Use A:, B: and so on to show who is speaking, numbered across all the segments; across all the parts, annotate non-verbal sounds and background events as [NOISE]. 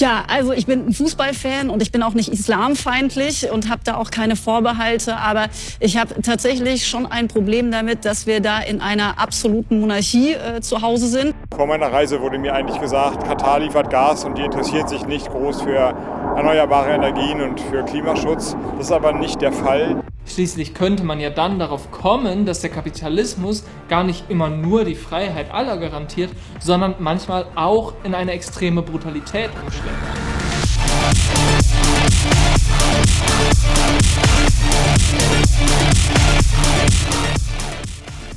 A: Ja, also ich bin ein Fußballfan und ich bin auch nicht islamfeindlich und habe da auch keine Vorbehalte, aber ich habe tatsächlich schon ein Problem damit, dass wir da in einer absoluten Monarchie äh, zu Hause sind.
B: Vor meiner Reise wurde mir eigentlich gesagt, Katar liefert Gas und die interessiert sich nicht groß für erneuerbare Energien und für Klimaschutz. Das ist aber nicht der Fall.
C: Schließlich könnte man ja dann darauf kommen, dass der Kapitalismus gar nicht immer nur die Freiheit aller garantiert, sondern manchmal auch in eine extreme Brutalität umschlägt.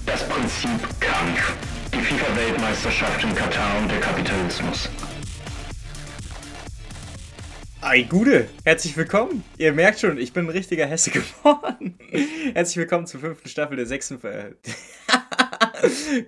D: Das Prinzip Kampf. Die FIFA-Weltmeisterschaft in Katar und der Kapitalismus.
E: Ei, Gude, herzlich willkommen. Ihr merkt schon, ich bin ein richtiger Hesse geworden. herzlich willkommen zur fünften Staffel der sechsten. Ver [LAUGHS]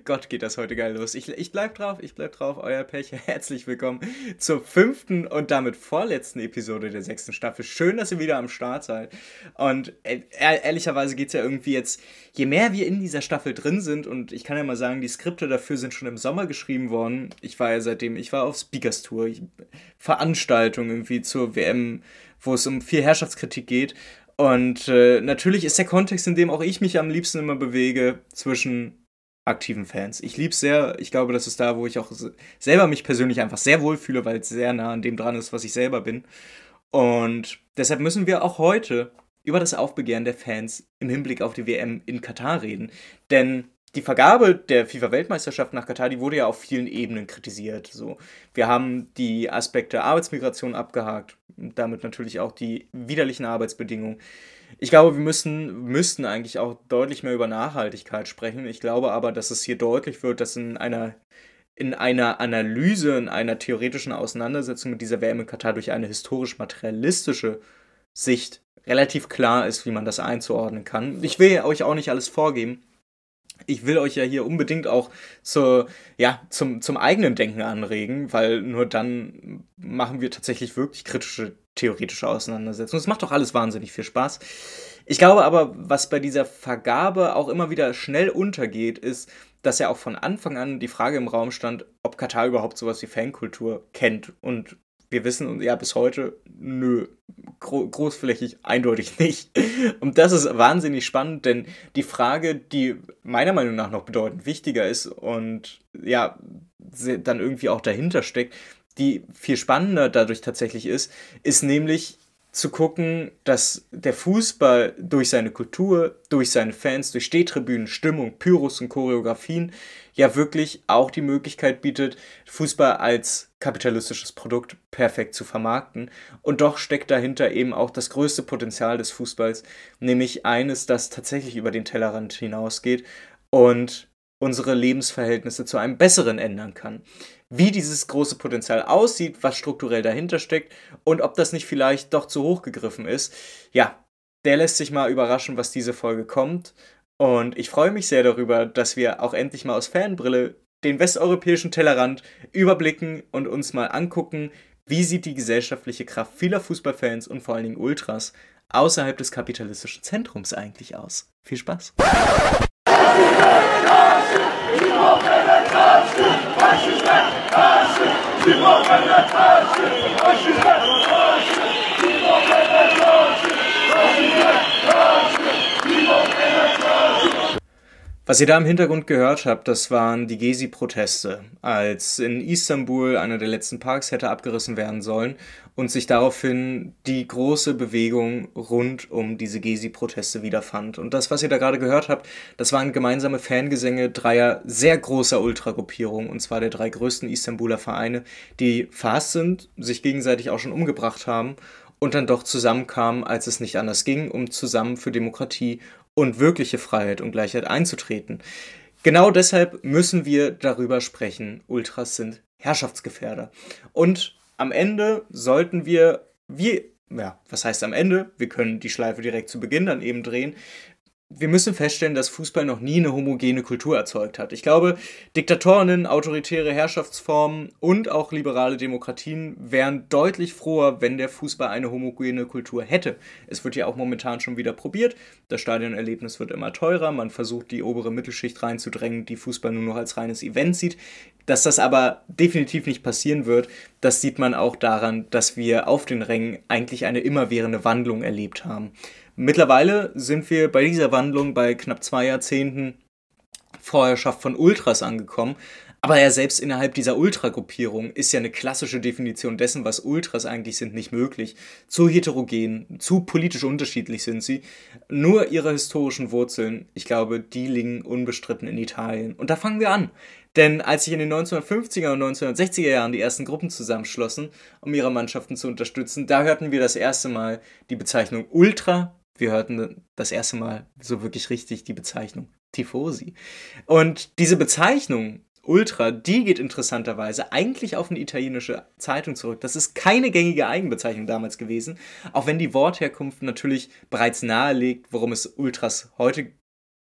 E: Gott, geht das heute geil los. Ich, ich bleib drauf, ich bleib drauf, euer Pech. Herzlich willkommen zur fünften und damit vorletzten Episode der sechsten Staffel. Schön, dass ihr wieder am Start seid. Und äh, ehrlicherweise geht es ja irgendwie jetzt, je mehr wir in dieser Staffel drin sind, und ich kann ja mal sagen, die Skripte dafür sind schon im Sommer geschrieben worden. Ich war ja seitdem, ich war auf Speakers Tour, Veranstaltung irgendwie zur WM, wo es um viel Herrschaftskritik geht. Und äh, natürlich ist der Kontext, in dem auch ich mich am liebsten immer bewege, zwischen aktiven Fans. Ich liebe es sehr. Ich glaube, das ist da, wo ich auch selber mich persönlich einfach sehr wohl fühle, weil es sehr nah an dem dran ist, was ich selber bin. Und deshalb müssen wir auch heute über das Aufbegehren der Fans im Hinblick auf die WM in Katar reden. Denn die Vergabe der FIFA-Weltmeisterschaft nach Katar, die wurde ja auf vielen Ebenen kritisiert. So, wir haben die Aspekte Arbeitsmigration abgehakt, damit natürlich auch die widerlichen Arbeitsbedingungen. Ich glaube, wir müssen, müssten eigentlich auch deutlich mehr über Nachhaltigkeit sprechen. Ich glaube aber, dass es hier deutlich wird, dass in einer, in einer Analyse, in einer theoretischen Auseinandersetzung mit dieser WM in Katar durch eine historisch-materialistische Sicht relativ klar ist, wie man das einzuordnen kann. Ich will euch auch nicht alles vorgeben. Ich will euch ja hier unbedingt auch zur, ja, zum, zum eigenen Denken anregen, weil nur dann machen wir tatsächlich wirklich kritische theoretische Auseinandersetzung. Es macht doch alles wahnsinnig viel Spaß. Ich glaube aber, was bei dieser Vergabe auch immer wieder schnell untergeht, ist, dass ja auch von Anfang an die Frage im Raum stand, ob Katar überhaupt sowas wie Fankultur kennt. Und wir wissen ja bis heute, nö, gro großflächig eindeutig nicht. Und das ist wahnsinnig spannend, denn die Frage, die meiner Meinung nach noch bedeutend wichtiger ist und ja, dann irgendwie auch dahinter steckt, die viel spannender dadurch tatsächlich ist, ist nämlich zu gucken, dass der Fußball durch seine Kultur, durch seine Fans, durch Stehtribünen, Stimmung, Pyros und Choreografien ja wirklich auch die Möglichkeit bietet, Fußball als kapitalistisches Produkt perfekt zu vermarkten. Und doch steckt dahinter eben auch das größte Potenzial des Fußballs, nämlich eines, das tatsächlich über den Tellerrand hinausgeht und unsere Lebensverhältnisse zu einem besseren ändern kann wie dieses große Potenzial aussieht, was strukturell dahinter steckt und ob das nicht vielleicht doch zu hoch gegriffen ist. Ja, der lässt sich mal überraschen, was diese Folge kommt. Und ich freue mich sehr darüber, dass wir auch endlich mal aus Fanbrille den westeuropäischen Tellerrand überblicken und uns mal angucken, wie sieht die gesellschaftliche Kraft vieler Fußballfans und vor allen Dingen Ultras außerhalb des kapitalistischen Zentrums eigentlich aus. Viel Spaß! Faşistler karşı! Faşistler karşı! Faşistler karşı! Was ihr da im Hintergrund gehört habt, das waren die Gezi-Proteste, als in Istanbul einer der letzten Parks hätte abgerissen werden sollen und sich daraufhin die große Bewegung rund um diese Gezi-Proteste wiederfand. Und das, was ihr da gerade gehört habt, das waren gemeinsame Fangesänge dreier sehr großer Ultragruppierungen, und zwar der drei größten Istanbuler Vereine, die fast sind, sich gegenseitig auch schon umgebracht haben und dann doch zusammenkamen, als es nicht anders ging, um zusammen für Demokratie und wirkliche Freiheit und Gleichheit einzutreten. Genau deshalb müssen wir darüber sprechen. Ultras sind Herrschaftsgefährder. Und am Ende sollten wir, wie, ja, was heißt am Ende? Wir können die Schleife direkt zu Beginn dann eben drehen. Wir müssen feststellen, dass Fußball noch nie eine homogene Kultur erzeugt hat. Ich glaube, Diktatorinnen, autoritäre Herrschaftsformen und auch liberale Demokratien wären deutlich froher, wenn der Fußball eine homogene Kultur hätte. Es wird ja auch momentan schon wieder probiert. Das Stadionerlebnis wird immer teurer. Man versucht, die obere Mittelschicht reinzudrängen, die Fußball nur noch als reines Event sieht. Dass das aber definitiv nicht passieren wird, das sieht man auch daran, dass wir auf den Rängen eigentlich eine immerwährende Wandlung erlebt haben. Mittlerweile sind wir bei dieser Wandlung bei knapp zwei Jahrzehnten Vorherrschaft von Ultras angekommen. Aber ja, selbst innerhalb dieser Ultragruppierung ist ja eine klassische Definition dessen, was Ultras eigentlich sind, nicht möglich. Zu heterogen, zu politisch unterschiedlich sind sie. Nur ihre historischen Wurzeln, ich glaube, die liegen unbestritten in Italien. Und da fangen wir an. Denn als sich in den 1950er und 1960er Jahren die ersten Gruppen zusammenschlossen, um ihre Mannschaften zu unterstützen, da hörten wir das erste Mal die Bezeichnung Ultra wir hörten das erste Mal so wirklich richtig die Bezeichnung Tifosi. Und diese Bezeichnung Ultra, die geht interessanterweise eigentlich auf eine italienische Zeitung zurück. Das ist keine gängige Eigenbezeichnung damals gewesen, auch wenn die Wortherkunft natürlich bereits nahelegt, worum es Ultras heute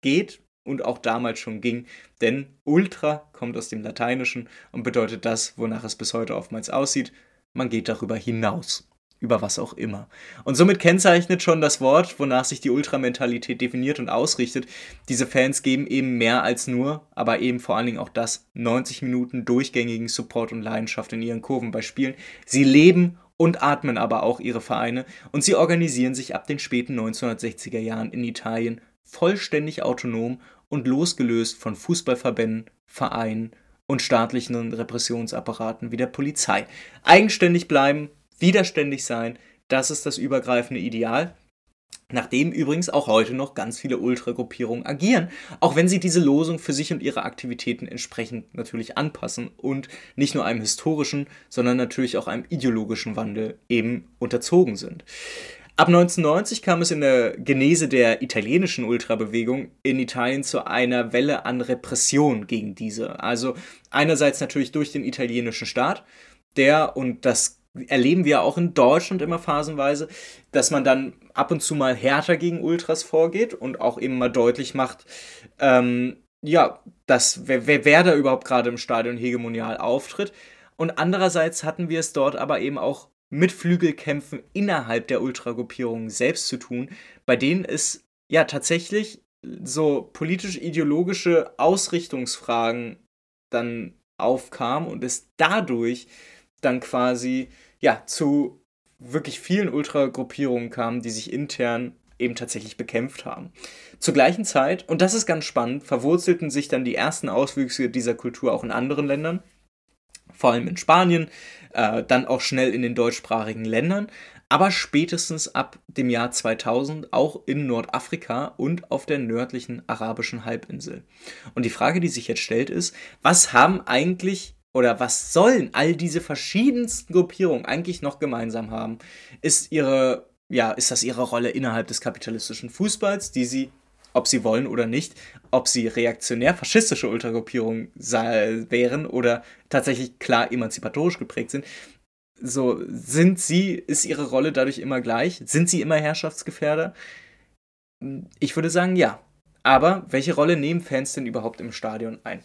E: geht und auch damals schon ging. Denn Ultra kommt aus dem Lateinischen und bedeutet das, wonach es bis heute oftmals aussieht. Man geht darüber hinaus über was auch immer. Und somit kennzeichnet schon das Wort, wonach sich die Ultramentalität definiert und ausrichtet. Diese Fans geben eben mehr als nur, aber eben vor allen Dingen auch das 90 Minuten durchgängigen Support und Leidenschaft in ihren Kurven bei Spielen. Sie leben und atmen aber auch ihre Vereine und sie organisieren sich ab den späten 1960er Jahren in Italien vollständig autonom und losgelöst von Fußballverbänden, Vereinen und staatlichen Repressionsapparaten wie der Polizei. Eigenständig bleiben, widerständig sein, das ist das übergreifende Ideal. Nachdem übrigens auch heute noch ganz viele Ultragruppierungen agieren, auch wenn sie diese Losung für sich und ihre Aktivitäten entsprechend natürlich anpassen und nicht nur einem historischen, sondern natürlich auch einem ideologischen Wandel eben unterzogen sind. Ab 1990 kam es in der Genese der italienischen Ultrabewegung in Italien zu einer Welle an Repression gegen diese. Also einerseits natürlich durch den italienischen Staat, der, und das erleben wir auch in Deutschland immer phasenweise, dass man dann ab und zu mal härter gegen Ultras vorgeht und auch eben mal deutlich macht, ähm, ja, dass wer, wer, wer da überhaupt gerade im Stadion hegemonial auftritt. Und andererseits hatten wir es dort aber eben auch mit Flügelkämpfen innerhalb der Ultragruppierungen selbst zu tun, bei denen es ja tatsächlich so politisch-ideologische Ausrichtungsfragen dann aufkam und es dadurch dann quasi ja zu wirklich vielen Ultragruppierungen kam, die sich intern eben tatsächlich bekämpft haben. Zur gleichen Zeit, und das ist ganz spannend, verwurzelten sich dann die ersten Auswüchse dieser Kultur auch in anderen Ländern, vor allem in Spanien, äh, dann auch schnell in den deutschsprachigen Ländern, aber spätestens ab dem Jahr 2000 auch in Nordafrika und auf der nördlichen arabischen Halbinsel. Und die Frage, die sich jetzt stellt, ist, was haben eigentlich oder was sollen all diese verschiedensten Gruppierungen eigentlich noch gemeinsam haben? Ist ihre, ja, ist das ihre Rolle innerhalb des kapitalistischen Fußballs, die sie, ob sie wollen oder nicht, ob sie reaktionär faschistische Ultragruppierungen wären oder tatsächlich klar emanzipatorisch geprägt sind? So, sind sie, ist ihre Rolle dadurch immer gleich? Sind sie immer Herrschaftsgefährder? Ich würde sagen, ja. Aber welche Rolle nehmen Fans denn überhaupt im Stadion ein?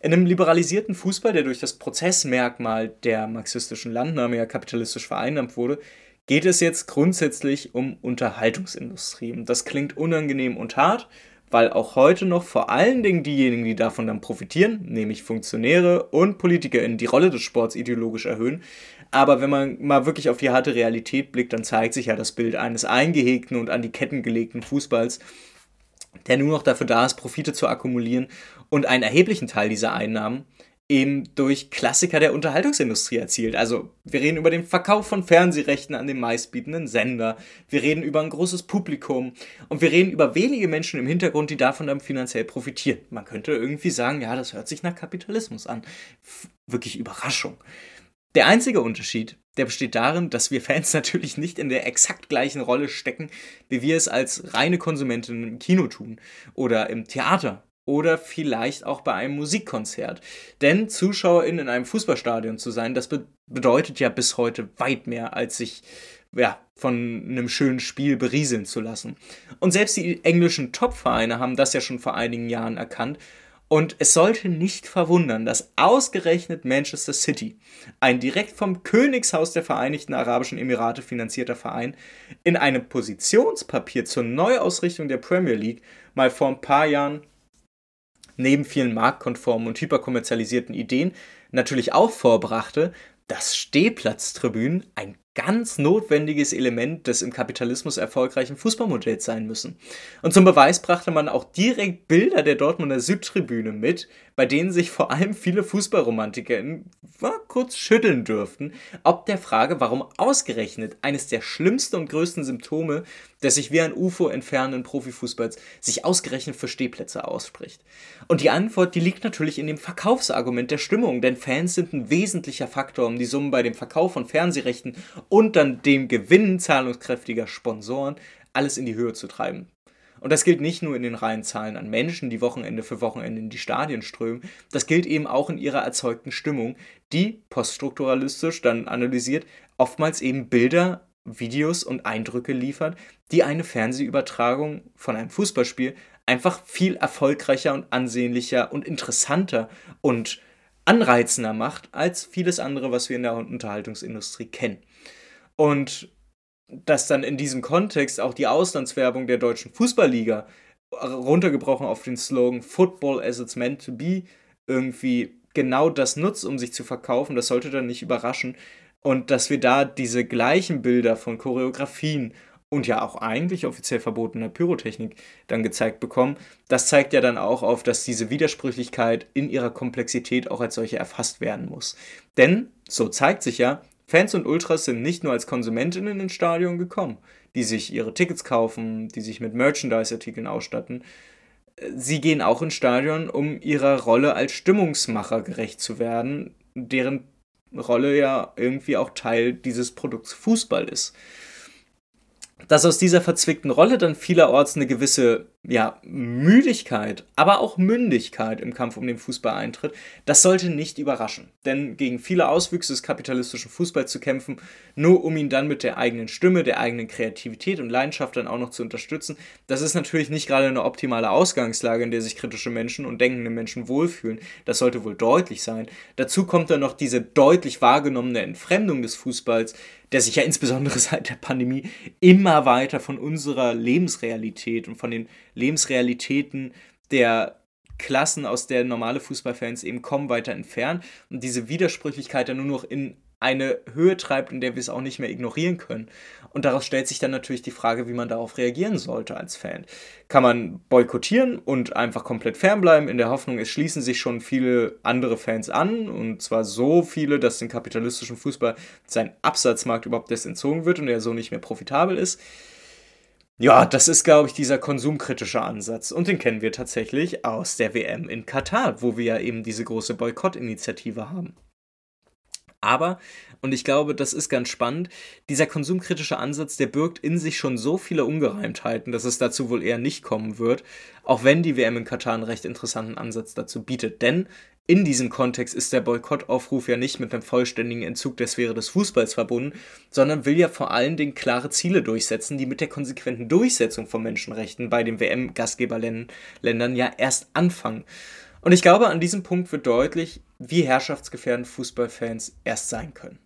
E: In einem liberalisierten Fußball, der durch das Prozessmerkmal der marxistischen Landnahme ja kapitalistisch vereinnahmt wurde, geht es jetzt grundsätzlich um Unterhaltungsindustrie. Das klingt unangenehm und hart, weil auch heute noch vor allen Dingen diejenigen, die davon dann profitieren, nämlich Funktionäre und PolitikerInnen, die Rolle des Sports ideologisch erhöhen. Aber wenn man mal wirklich auf die harte Realität blickt, dann zeigt sich ja das Bild eines eingehegten und an die Ketten gelegten Fußballs, der nur noch dafür da ist, Profite zu akkumulieren und einen erheblichen Teil dieser Einnahmen eben durch Klassiker der Unterhaltungsindustrie erzielt. Also wir reden über den Verkauf von Fernsehrechten an den meistbietenden Sender, wir reden über ein großes Publikum und wir reden über wenige Menschen im Hintergrund, die davon dann finanziell profitieren. Man könnte irgendwie sagen, ja, das hört sich nach Kapitalismus an. Wirklich Überraschung. Der einzige Unterschied, der besteht darin, dass wir Fans [LAUGHS] natürlich nicht in der exakt gleichen Rolle stecken, wie wir es als reine Konsumentinnen im Kino tun oder im Theater oder vielleicht auch bei einem Musikkonzert. Denn Zuschauerin in einem Fußballstadion zu sein, das be bedeutet ja bis heute weit mehr, als sich ja, von einem schönen Spiel berieseln zu lassen. Und selbst die englischen Top-Vereine haben das ja schon vor einigen Jahren erkannt. Und es sollte nicht verwundern, dass ausgerechnet Manchester City, ein direkt vom Königshaus der Vereinigten Arabischen Emirate finanzierter Verein, in einem Positionspapier zur Neuausrichtung der Premier League mal vor ein paar Jahren neben vielen marktkonformen und hyperkommerzialisierten Ideen natürlich auch vorbrachte, dass Stehplatztribünen ein ganz notwendiges Element des im Kapitalismus erfolgreichen Fußballmodells sein müssen. Und zum Beweis brachte man auch direkt Bilder der Dortmunder Südtribüne mit, bei denen sich vor allem viele Fußballromantiker kurz schütteln dürften, ob der Frage, warum ausgerechnet eines der schlimmsten und größten Symptome des sich wie ein UFO entfernenden Profifußballs sich ausgerechnet für Stehplätze ausspricht. Und die Antwort, die liegt natürlich in dem Verkaufsargument der Stimmung, denn Fans sind ein wesentlicher Faktor, um die Summen bei dem Verkauf von Fernsehrechten und dann dem Gewinn zahlungskräftiger Sponsoren alles in die Höhe zu treiben. Und das gilt nicht nur in den reinen Zahlen an Menschen, die Wochenende für Wochenende in die Stadien strömen, das gilt eben auch in ihrer erzeugten Stimmung, die poststrukturalistisch dann analysiert oftmals eben Bilder, Videos und Eindrücke liefert, die eine Fernsehübertragung von einem Fußballspiel einfach viel erfolgreicher und ansehnlicher und interessanter und anreizender macht als vieles andere, was wir in der Unterhaltungsindustrie kennen. Und dass dann in diesem Kontext auch die Auslandswerbung der deutschen Fußballliga runtergebrochen auf den Slogan Football as it's meant to be irgendwie genau das nutzt, um sich zu verkaufen, das sollte dann nicht überraschen. Und dass wir da diese gleichen Bilder von Choreografien und ja auch eigentlich offiziell verbotener Pyrotechnik dann gezeigt bekommen, das zeigt ja dann auch auf, dass diese Widersprüchlichkeit in ihrer Komplexität auch als solche erfasst werden muss. Denn, so zeigt sich ja, Fans und Ultras sind nicht nur als Konsumentinnen ins Stadion gekommen, die sich ihre Tickets kaufen, die sich mit Merchandise-Artikeln ausstatten. Sie gehen auch ins Stadion, um ihrer Rolle als Stimmungsmacher gerecht zu werden, deren Rolle ja irgendwie auch Teil dieses Produkts Fußball ist dass aus dieser verzwickten Rolle dann vielerorts eine gewisse ja, Müdigkeit, aber auch Mündigkeit im Kampf um den Fußball eintritt, das sollte nicht überraschen. Denn gegen viele Auswüchse des kapitalistischen Fußballs zu kämpfen, nur um ihn dann mit der eigenen Stimme, der eigenen Kreativität und Leidenschaft dann auch noch zu unterstützen, das ist natürlich nicht gerade eine optimale Ausgangslage, in der sich kritische Menschen und denkende Menschen wohlfühlen. Das sollte wohl deutlich sein. Dazu kommt dann noch diese deutlich wahrgenommene Entfremdung des Fußballs, der sich ja insbesondere [LAUGHS] seit der Pandemie immer weiter von unserer Lebensrealität und von den Lebensrealitäten der Klassen, aus der normale Fußballfans eben kommen, weiter entfernt. Und diese Widersprüchlichkeit dann nur noch in eine Höhe treibt, in der wir es auch nicht mehr ignorieren können. Und daraus stellt sich dann natürlich die Frage, wie man darauf reagieren sollte als Fan. Kann man boykottieren und einfach komplett fernbleiben, in der Hoffnung, es schließen sich schon viele andere Fans an, und zwar so viele, dass dem kapitalistischen Fußball sein Absatzmarkt überhaupt erst entzogen wird und er so nicht mehr profitabel ist. Ja, das ist, glaube ich, dieser konsumkritische Ansatz. Und den kennen wir tatsächlich aus der WM in Katar, wo wir ja eben diese große Boykott-Initiative haben. Aber, und ich glaube, das ist ganz spannend, dieser konsumkritische Ansatz, der birgt in sich schon so viele Ungereimtheiten, dass es dazu wohl eher nicht kommen wird, auch wenn die WM in Katar einen recht interessanten Ansatz dazu bietet. Denn in diesem Kontext ist der Boykottaufruf ja nicht mit einem vollständigen Entzug der Sphäre des Fußballs verbunden, sondern will ja vor allen Dingen klare Ziele durchsetzen, die mit der konsequenten Durchsetzung von Menschenrechten bei den WM-Gastgeberländern ja erst anfangen. Und ich glaube, an diesem Punkt wird deutlich, wie herrschaftsgefährdend Fußballfans erst sein können.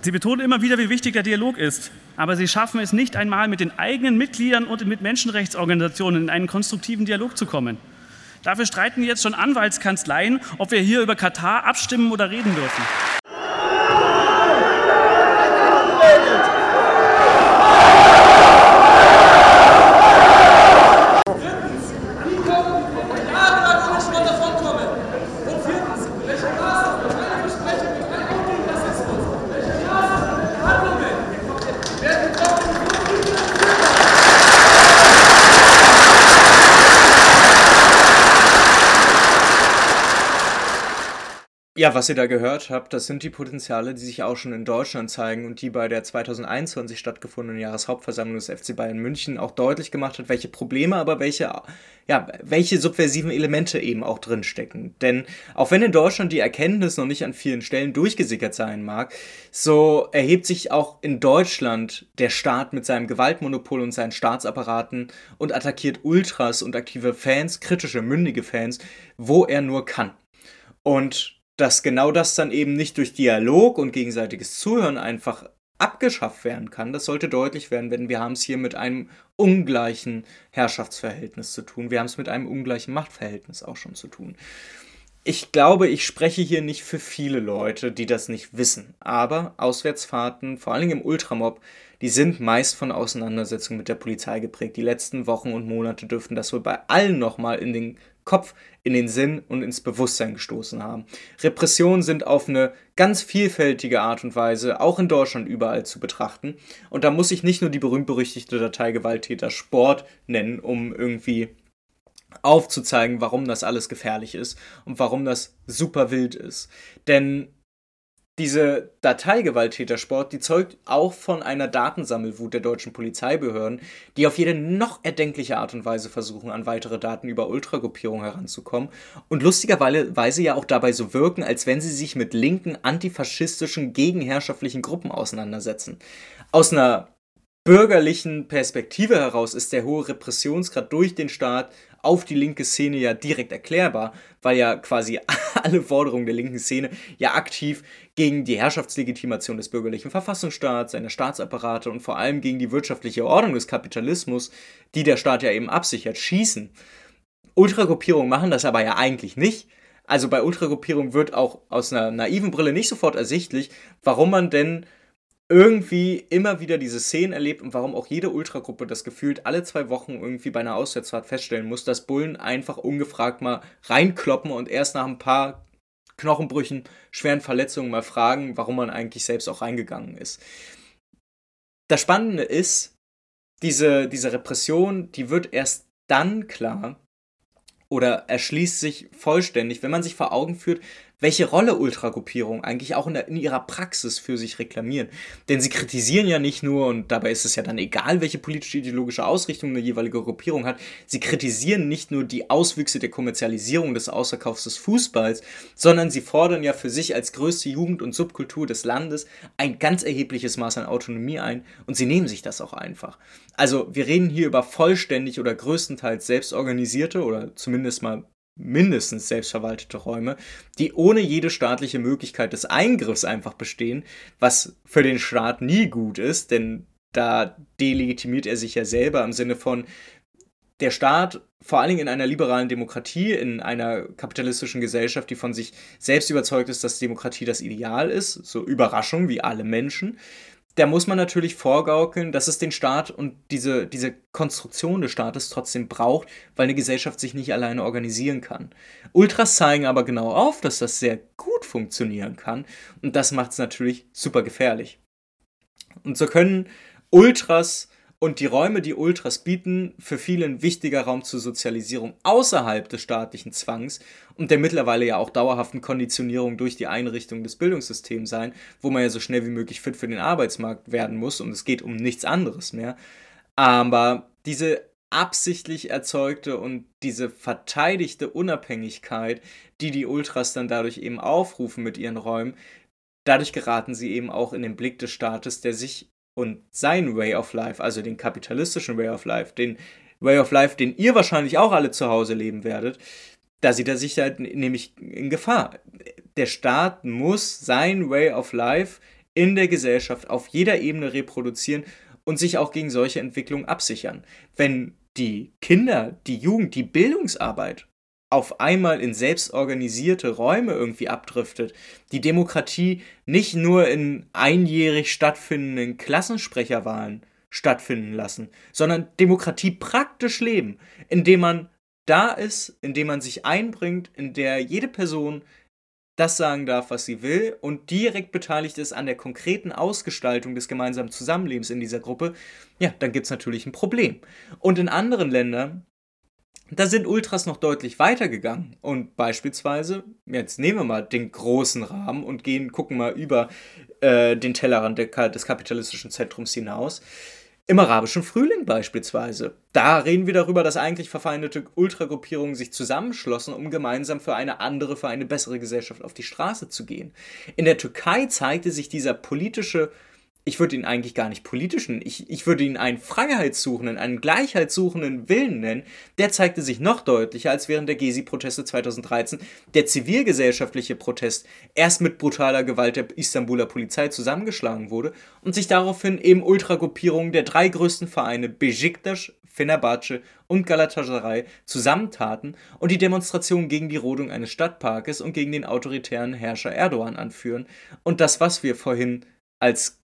F: Sie betonen immer wieder, wie wichtig der Dialog ist. Aber sie schaffen es nicht einmal, mit den eigenen Mitgliedern und mit Menschenrechtsorganisationen in einen konstruktiven Dialog zu kommen. Dafür streiten jetzt schon Anwaltskanzleien, ob wir hier über Katar abstimmen oder reden dürfen.
E: Ja, was ihr da gehört habt, das sind die Potenziale, die sich auch schon in Deutschland zeigen und die bei der 2021 stattgefundenen Jahreshauptversammlung des FC Bayern München auch deutlich gemacht hat, welche Probleme, aber welche, ja, welche subversiven Elemente eben auch drinstecken. Denn auch wenn in Deutschland die Erkenntnis noch nicht an vielen Stellen durchgesickert sein mag, so erhebt sich auch in Deutschland der Staat mit seinem Gewaltmonopol und seinen Staatsapparaten und attackiert Ultras und aktive Fans, kritische, mündige Fans, wo er nur kann. Und dass genau das dann eben nicht durch Dialog und gegenseitiges Zuhören einfach abgeschafft werden kann. Das sollte deutlich werden, wenn wir haben es hier mit einem ungleichen Herrschaftsverhältnis zu tun. Wir haben es mit einem ungleichen Machtverhältnis auch schon zu tun. Ich glaube, ich spreche hier nicht für viele Leute, die das nicht wissen. Aber Auswärtsfahrten, vor allem im Ultramob, die sind meist von Auseinandersetzungen mit der Polizei geprägt. Die letzten Wochen und Monate dürften das wohl bei allen nochmal in den Kopf, in den Sinn und ins Bewusstsein gestoßen haben. Repressionen sind auf eine ganz vielfältige Art und Weise auch in Deutschland überall zu betrachten. Und da muss ich nicht nur die berühmt-berüchtigte Datei Gewalttäter Sport nennen, um irgendwie aufzuzeigen, warum das alles gefährlich ist und warum das super wild ist. Denn diese Dateigewalttätersport, die zeugt auch von einer Datensammelwut der deutschen Polizeibehörden, die auf jede noch erdenkliche Art und Weise versuchen, an weitere Daten über Ultragruppierungen heranzukommen und lustigerweise ja auch dabei so wirken, als wenn sie sich mit linken, antifaschistischen, gegenherrschaftlichen Gruppen auseinandersetzen. Aus einer bürgerlichen Perspektive heraus ist der hohe Repressionsgrad durch den Staat auf die linke Szene ja direkt erklärbar, weil ja quasi [LAUGHS] alle Forderungen der linken Szene ja aktiv gegen die Herrschaftslegitimation des bürgerlichen Verfassungsstaats, seiner Staatsapparate und vor allem gegen die wirtschaftliche Ordnung des Kapitalismus, die der Staat ja eben absichert, schießen. Ultragruppierungen machen das aber ja eigentlich nicht. Also bei Ultragruppierungen wird auch aus einer naiven Brille nicht sofort ersichtlich, warum man denn irgendwie immer wieder diese Szenen erlebt und warum auch jede Ultragruppe das gefühlt alle zwei Wochen irgendwie bei einer Auswärtsfahrt feststellen muss, dass Bullen einfach ungefragt mal reinkloppen und erst nach ein paar Knochenbrüchen, schweren Verletzungen mal fragen, warum man eigentlich selbst auch reingegangen ist. Das Spannende ist, diese, diese Repression, die wird erst dann klar oder erschließt sich vollständig, wenn man sich vor Augen führt, welche Rolle Ultragruppierungen eigentlich auch in, der, in, ihrer Praxis für sich reklamieren. Denn sie kritisieren ja nicht nur, und dabei ist es ja dann egal, welche politische ideologische Ausrichtung eine jeweilige Gruppierung hat, sie kritisieren nicht nur die Auswüchse der Kommerzialisierung des Außerkaufs des Fußballs, sondern sie fordern ja für sich als größte Jugend- und Subkultur des Landes ein ganz erhebliches Maß an Autonomie ein und sie nehmen sich das auch einfach. Also wir reden hier über vollständig oder größtenteils selbstorganisierte oder zumindest mal mindestens selbstverwaltete Räume, die ohne jede staatliche Möglichkeit des Eingriffs einfach bestehen, was für den Staat nie gut ist, denn da delegitimiert er sich ja selber im Sinne von, der Staat, vor allen Dingen in einer liberalen Demokratie, in einer kapitalistischen Gesellschaft, die von sich selbst überzeugt ist, dass Demokratie das Ideal ist, so Überraschung wie alle Menschen, da muss man natürlich vorgaukeln, dass es den Staat und diese, diese Konstruktion des Staates trotzdem braucht, weil eine Gesellschaft sich nicht alleine organisieren kann. Ultras zeigen aber genau auf, dass das sehr gut funktionieren kann und das macht es natürlich super gefährlich. Und so können Ultras und die Räume, die Ultras bieten, für viele ein wichtiger Raum zur Sozialisierung außerhalb des staatlichen Zwangs und der mittlerweile ja auch dauerhaften Konditionierung durch die Einrichtung des Bildungssystems sein, wo man ja so schnell wie möglich fit für den Arbeitsmarkt werden muss und es geht um nichts anderes mehr. Aber diese absichtlich erzeugte und diese verteidigte Unabhängigkeit, die die Ultras dann dadurch eben aufrufen mit ihren Räumen, dadurch geraten sie eben auch in den Blick des Staates, der sich und sein Way of Life, also den kapitalistischen Way of Life, den Way of Life, den ihr wahrscheinlich auch alle zu Hause leben werdet, da sieht er sich halt nämlich in Gefahr. Der Staat muss sein Way of Life in der Gesellschaft auf jeder Ebene reproduzieren und sich auch gegen solche Entwicklungen absichern. Wenn die Kinder, die Jugend, die Bildungsarbeit auf einmal in selbstorganisierte Räume irgendwie abdriftet, die Demokratie nicht nur in einjährig stattfindenden Klassensprecherwahlen stattfinden lassen, sondern Demokratie praktisch leben, indem man da ist, indem man sich einbringt, in der jede Person das sagen darf, was sie will und direkt beteiligt ist an der konkreten Ausgestaltung des gemeinsamen Zusammenlebens in dieser Gruppe, ja, dann gibt es natürlich ein Problem. Und in anderen Ländern Da sind Ultras noch deutlich weitergegangen und beispielsweise, jetzt nehmen wir mal den großen Rahmen und gehen, gucken mal über äh, den Tellerrand des kapitalistischen Zentrums hinaus. Im arabischen Frühling beispielsweise. Da reden wir darüber, dass eigentlich verfeindete Ultragruppierungen sich zusammenschlossen, um gemeinsam für eine andere, für eine bessere Gesellschaft auf die Straße zu gehen. In der Türkei zeigte sich dieser politische ich würde ihn eigentlich gar nicht politischen, ich, ich würde ihn einen freiheitssuchenden, einen gleichheitssuchenden Willen nennen, der zeigte sich noch deutlicher als während der Gezi-Proteste 2013, der zivilgesellschaftliche Protest erst mit brutaler Gewalt der Istanbuler Polizei zusammengeschlagen wurde und sich daraufhin eben Ultragruppierungen der drei größten Vereine Besiktas, Fenerbahce und Galatasaray zusammentaten und die Demonstration gegen die Rodung eines Stadtparkes und gegen den autoritären Herrscher Erdogan anführen. Und das, was wir vorhin als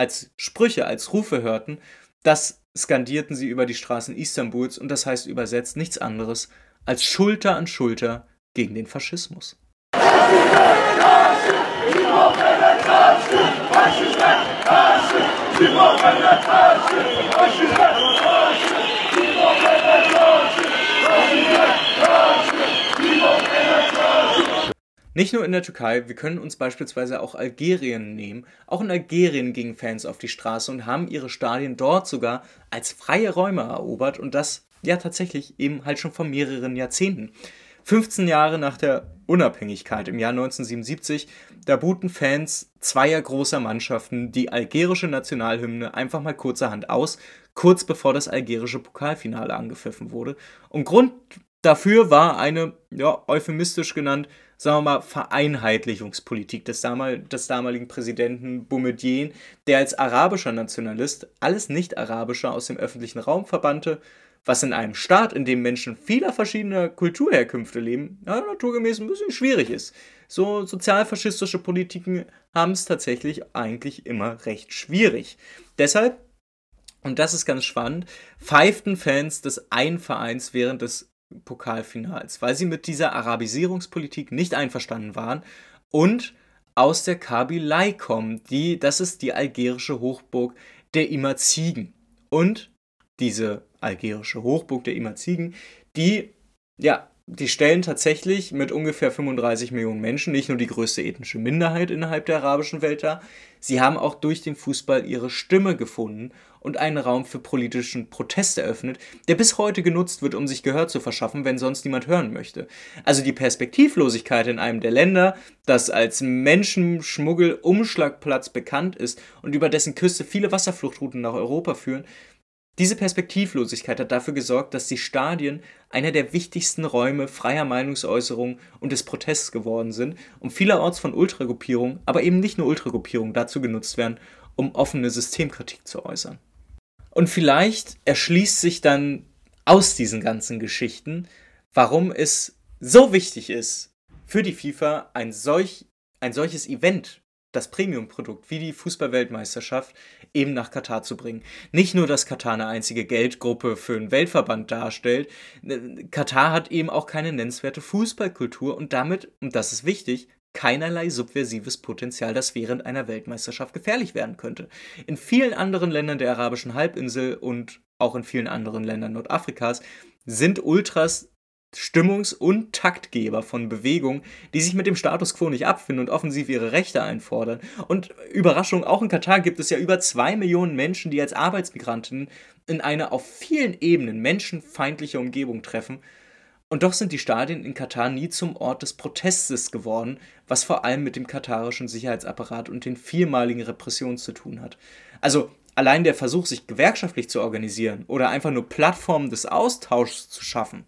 E: als Sprüche, als Rufe hörten, das skandierten sie über die Straßen Istanbuls und das heißt übersetzt nichts anderes als Schulter an Schulter gegen den Faschismus. Nicht nur in der Türkei, wir können uns beispielsweise auch Algerien nehmen. Auch in Algerien gingen Fans auf die Straße und haben ihre Stadien dort sogar als freie Räume erobert und das ja tatsächlich eben halt schon vor mehreren Jahrzehnten. 15 Jahre nach der Unabhängigkeit im Jahr 1977, da boten Fans zweier großer Mannschaften die algerische Nationalhymne einfach mal kurzerhand aus, kurz bevor das algerische Pokalfinale angepfiffen wurde. Und Grund dafür war eine, ja, euphemistisch genannt, sagen wir mal, Vereinheitlichungspolitik des, damal des damaligen Präsidenten Boumediene, der als arabischer Nationalist alles Nicht-Arabische aus dem öffentlichen Raum verbannte, was in einem Staat, in dem Menschen vieler verschiedener Kulturherkünfte leben, ja, naturgemäß ein bisschen schwierig ist. So sozialfaschistische Politiken haben es tatsächlich eigentlich immer recht schwierig. Deshalb, und das ist ganz spannend, pfeiften Fans des einen Vereins während des Pokalfinals, weil sie mit dieser Arabisierungspolitik nicht einverstanden waren und aus der Kabylei kommen. Die, das ist die algerische Hochburg der Imazigen. Und diese algerische Hochburg der Imazigen, die ja die stellen tatsächlich mit ungefähr 35 Millionen Menschen nicht nur die größte ethnische Minderheit innerhalb der arabischen Welt dar, sie haben auch durch den Fußball ihre Stimme gefunden und einen Raum für politischen Protest eröffnet, der bis heute genutzt wird, um sich Gehör zu verschaffen, wenn sonst niemand hören möchte. Also die Perspektivlosigkeit in einem der Länder, das als Menschenschmuggel-Umschlagplatz bekannt ist und über dessen Küste viele Wasserfluchtrouten nach Europa führen, diese Perspektivlosigkeit hat dafür gesorgt, dass die Stadien einer der wichtigsten Räume freier Meinungsäußerung und des Protests geworden sind und vielerorts von Ultragruppierungen, aber eben nicht nur Ultragruppierungen, dazu genutzt werden, um offene Systemkritik zu äußern. Und vielleicht erschließt sich dann aus diesen ganzen Geschichten, warum es so wichtig ist, für die FIFA ein, solch, ein solches Event das Premium-Produkt wie die Fußball-Weltmeisterschaft eben nach Katar zu bringen. Nicht nur, dass Katar eine einzige Geldgruppe für einen Weltverband darstellt, äh, Katar hat eben auch keine nennenswerte Fußballkultur und damit, und das ist wichtig, keinerlei subversives Potenzial, das während einer Weltmeisterschaft gefährlich werden könnte. In vielen anderen Ländern der arabischen Halbinsel und auch in vielen anderen Ländern Nordafrikas sind Ultras Stimmungs- und Taktgeber von Bewegungen, die sich mit dem Status quo nicht abfinden und offensiv ihre Rechte einfordern. Und Überraschung, auch in Katar gibt es ja über zwei Millionen Menschen, die als Arbeitsmigranten in eine auf vielen Ebenen menschenfeindliche Umgebung treffen. Und doch sind die Stadien in Katar nie zum Ort des Protestes geworden, was vor allem mit dem katarischen Sicherheitsapparat und den viermaligen Repressionen zu tun hat. Also allein der Versuch, sich gewerkschaftlich zu organisieren oder einfach nur Plattformen des Austauschs zu schaffen,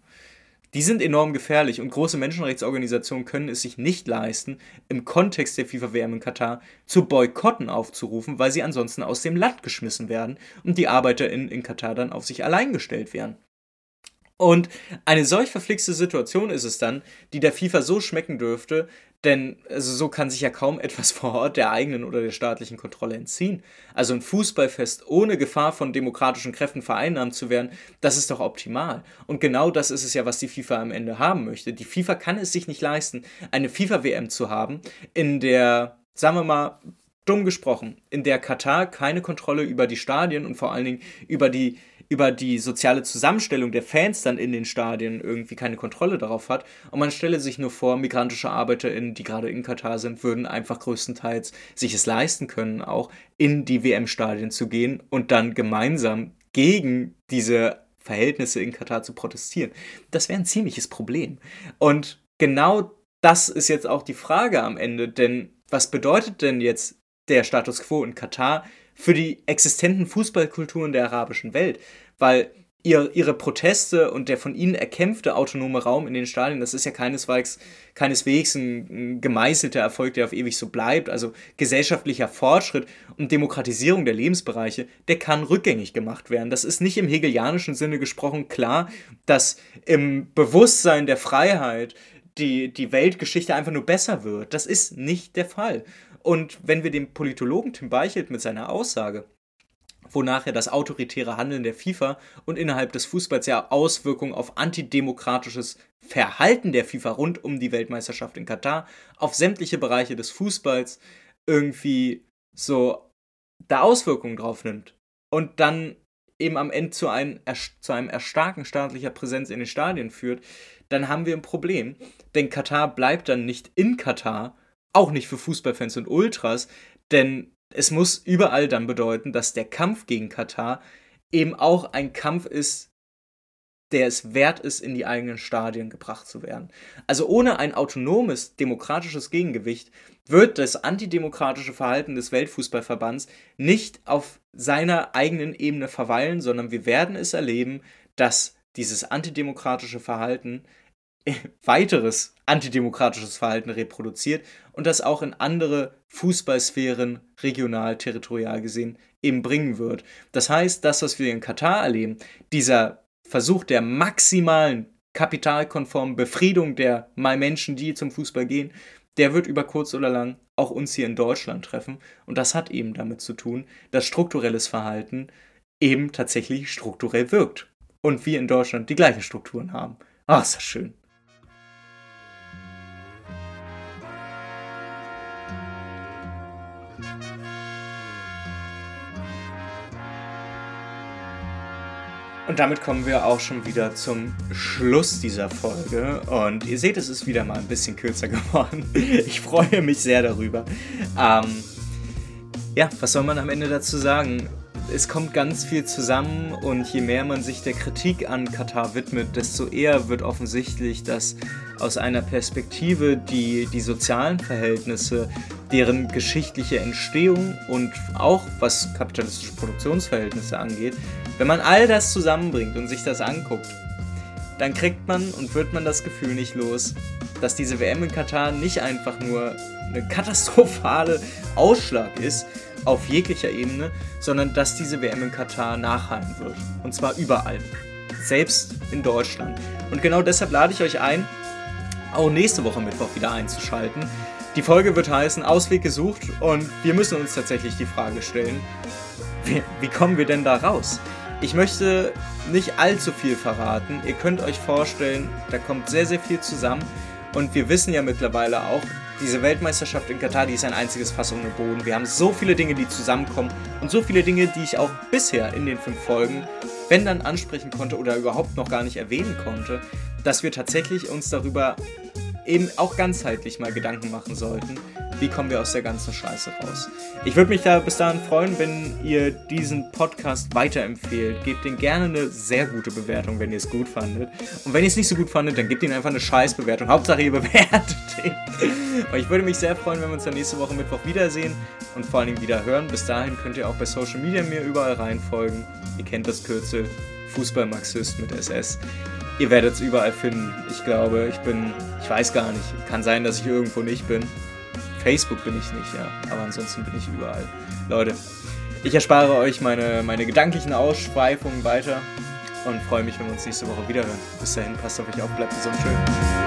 E: die sind enorm gefährlich und große Menschenrechtsorganisationen können es sich nicht leisten, im Kontext der FIFA-WM in Katar zu Boykotten aufzurufen, weil sie ansonsten aus dem Land geschmissen werden und die ArbeiterInnen in Katar dann auf sich allein gestellt werden. Und eine solch verflixte Situation ist es dann, die der FIFA so schmecken dürfte, denn also so kann sich ja kaum etwas vor Ort der eigenen oder der staatlichen Kontrolle entziehen. Also ein Fußballfest ohne Gefahr von demokratischen Kräften vereinnahmt zu werden, das ist doch optimal. Und genau das ist es ja, was die FIFA am Ende haben möchte. Die FIFA kann es sich nicht leisten, eine FIFA-WM zu haben, in der, sagen wir mal, dumm gesprochen, in der Katar keine Kontrolle über die Stadien und vor allen Dingen über die, über die soziale Zusammenstellung der Fans dann in den Stadien irgendwie keine Kontrolle darauf hat. Und man stelle sich nur vor, migrantische ArbeiterInnen, die gerade in Katar sind, würden einfach größtenteils sich es leisten können, auch in die WM-Stadien zu gehen und dann gemeinsam gegen diese Verhältnisse in Katar zu protestieren. Das wäre ein ziemliches Problem. Und genau das ist jetzt auch die Frage am Ende, denn was bedeutet denn jetzt der Status quo in Katar für die existenten Fußballkulturen der arabischen Welt, weil ihr, ihre Proteste und der von ihnen erkämpfte autonome Raum in den Stadien, das ist ja keineswegs, keineswegs ein, ein gemeißelter Erfolg, der auf ewig so bleibt. Also gesellschaftlicher Fortschritt und Demokratisierung der Lebensbereiche, der kann rückgängig gemacht werden. Das ist nicht im hegelianischen Sinne gesprochen klar, dass im Bewusstsein der Freiheit die, die Weltgeschichte einfach nur besser wird. Das ist nicht der Fall. Und wenn wir dem Politologen Tim Beichelt mit seiner Aussage, wonach er das autoritäre Handeln der FIFA und innerhalb des Fußballs ja Auswirkungen auf antidemokratisches Verhalten der FIFA rund um die Weltmeisterschaft in Katar auf sämtliche Bereiche des Fußballs irgendwie so da Auswirkungen drauf nimmt und dann eben am Ende zu einem, zu einem Erstarken staatlicher Präsenz in den Stadien führt, dann haben wir ein Problem. Denn Katar bleibt dann nicht in Katar, auch nicht für Fußballfans und Ultras, denn es muss überall dann bedeuten, dass der Kampf gegen Katar eben auch ein Kampf ist, der es wert ist, in die eigenen Stadien gebracht zu werden. Also ohne ein autonomes, demokratisches Gegengewicht wird das antidemokratische Verhalten des Weltfußballverbands nicht auf seiner eigenen Ebene verweilen, sondern wir werden es erleben, dass dieses antidemokratische Verhalten [LAUGHS] weiteres antidemokratisches Verhalten reproduziert und das auch in andere Fußballsphären regional, territorial gesehen eben bringen wird. Das heißt, das, was wir in Katar erleben, dieser Versuch der maximalen kapitalkonformen Befriedung der mal Menschen, die zum Fußball gehen, der wird über kurz oder lang auch uns hier in Deutschland treffen. Und das hat eben damit zu tun, dass strukturelles Verhalten eben tatsächlich strukturell wirkt. Und wir in Deutschland die gleichen Strukturen haben. Ach, ist das schön. Und damit kommen wir auch schon wieder zum Schluss dieser Folge. Und ihr seht, es ist wieder mal ein bisschen kürzer [LAUGHS] geworden. Ich freue mich sehr darüber. Ähm, ja, was soll man am Ende dazu sagen? Es kommt ganz viel zusammen und je mehr man sich der Kritik an Katar widmet, desto eher wird offensichtlich, dass aus einer Perspektive die, die sozialen Verhältnisse, deren geschichtliche Entstehung und auch was kapitalistische Produktionsverhältnisse angeht, wenn man all das zusammenbringt und sich das anguckt, dann kriegt man und wird man das Gefühl nicht los, dass diese WM in Katar nicht einfach nur eine katastrophale Ausschlag ist auf jeglicher Ebene, sondern dass diese WM in Katar nachhallen wird. Und zwar überall. Selbst in Deutschland. Und genau deshalb lade ich euch ein, auch nächste Woche Mittwoch wieder einzuschalten. Die Folge wird heißen Ausweg gesucht und wir müssen uns tatsächlich die Frage stellen, wie, wie kommen wir denn da raus? Ich möchte nicht allzu viel verraten. Ihr könnt euch vorstellen, da kommt sehr, sehr viel zusammen. Und wir wissen ja mittlerweile auch, diese Weltmeisterschaft in Katar, die ist ein einziges Fass ohne Boden. Wir haben so viele Dinge, die zusammenkommen und so viele Dinge, die ich auch bisher in den fünf Folgen, wenn dann ansprechen konnte oder überhaupt noch gar nicht erwähnen konnte, dass wir tatsächlich uns darüber eben auch ganzheitlich mal Gedanken machen sollten, wie kommen wir aus der ganzen Scheiße raus. Ich würde mich da bis dahin freuen, wenn ihr diesen Podcast weiterempfehlt. Gebt ihm gerne eine sehr gute Bewertung, wenn ihr es gut fandet. Und wenn ihr es nicht so gut fandet, dann gebt ihm einfach eine Scheißbewertung. Hauptsache ihr [LAUGHS] bewertet ihn. Und ich würde mich sehr freuen, wenn wir uns dann nächste Woche Mittwoch wiedersehen und vor allen Dingen wieder hören. Bis dahin könnt ihr auch bei Social Media mir überall reinfolgen. Ihr kennt das Kürzel Fußballmarxist mit SS. Ihr werdet es überall finden. Ich glaube, ich bin, ich weiß gar nicht. Kann sein, dass ich irgendwo nicht bin. Facebook bin ich nicht, ja. Aber ansonsten bin ich überall. Leute, ich erspare euch meine, meine gedanklichen Ausschweifungen weiter und freue mich, wenn wir uns nächste Woche wiederhören. Bis dahin, passt auf euch auf, bleibt gesund, schön.